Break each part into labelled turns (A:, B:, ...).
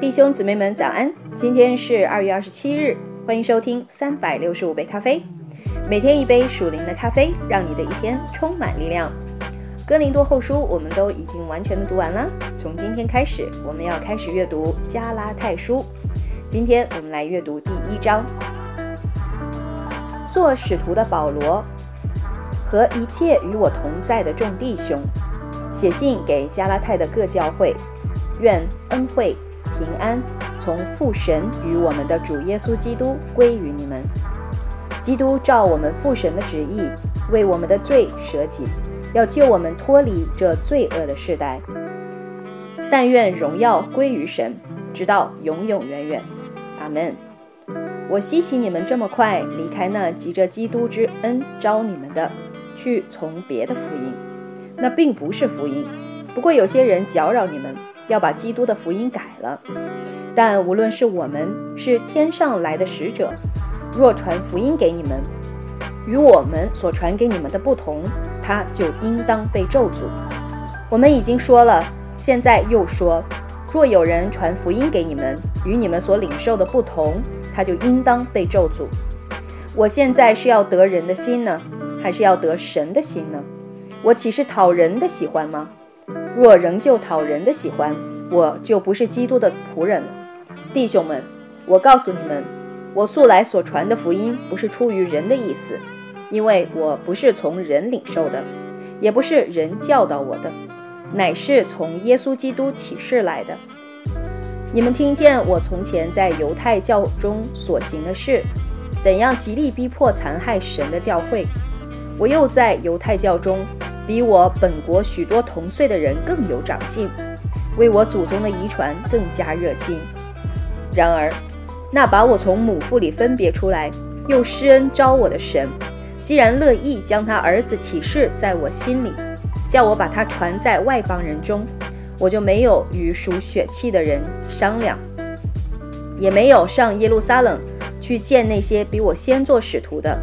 A: 弟兄姊妹们，早安！今天是二月二十七日，欢迎收听三百六十五杯咖啡，每天一杯属灵的咖啡，让你的一天充满力量。哥林多后书我们都已经完全的读完了，从今天开始，我们要开始阅读加拉太书。今天我们来阅读第一章。做使徒的保罗和一切与我同在的众弟兄，写信给加拉太的各教会，愿恩惠。平安从父神与我们的主耶稣基督归于你们。基督照我们父神的旨意，为我们的罪舍己，要救我们脱离这罪恶的世代。但愿荣耀归于神，直到永永远远。阿门。我希奇你们这么快离开那急着基督之恩招你们的，去从别的福音。那并不是福音，不过有些人搅扰你们。要把基督的福音改了，但无论是我们是天上来的使者，若传福音给你们，与我们所传给你们的不同，他就应当被咒诅。我们已经说了，现在又说，若有人传福音给你们，与你们所领受的不同，他就应当被咒诅。我现在是要得人的心呢，还是要得神的心呢？我岂是讨人的喜欢吗？若仍旧讨人的喜欢，我就不是基督的仆人了。弟兄们，我告诉你们，我素来所传的福音不是出于人的意思，因为我不是从人领受的，也不是人教导我的，乃是从耶稣基督启示来的。你们听见我从前在犹太教中所行的事，怎样极力逼迫残害神的教会，我又在犹太教中。比我本国许多同岁的人更有长进，为我祖宗的遗传更加热心。然而，那把我从母腹里分别出来，又施恩招我的神，既然乐意将他儿子启示在我心里，叫我把他传在外邦人中，我就没有与属血气的人商量，也没有上耶路撒冷去见那些比我先做使徒的，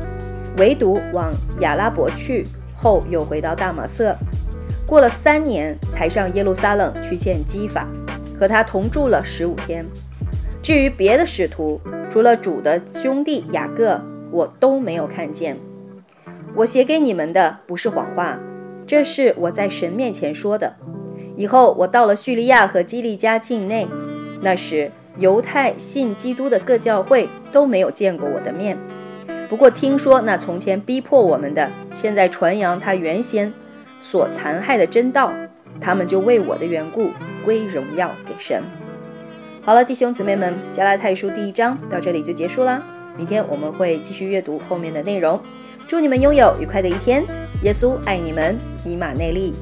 A: 唯独往亚拉伯去。后又回到大马色，过了三年才上耶路撒冷去见基法，和他同住了十五天。至于别的使徒，除了主的兄弟雅各，我都没有看见。我写给你们的不是谎话，这是我在神面前说的。以后我到了叙利亚和基利加境内，那时犹太信基督的各教会都没有见过我的面。不过听说那从前逼迫我们的，现在传扬他原先所残害的真道，他们就为我的缘故归荣耀给神。好了，弟兄姊妹们，加拉太书第一章到这里就结束啦。明天我们会继续阅读后面的内容。祝你们拥有愉快的一天。耶稣爱你们，以马内利。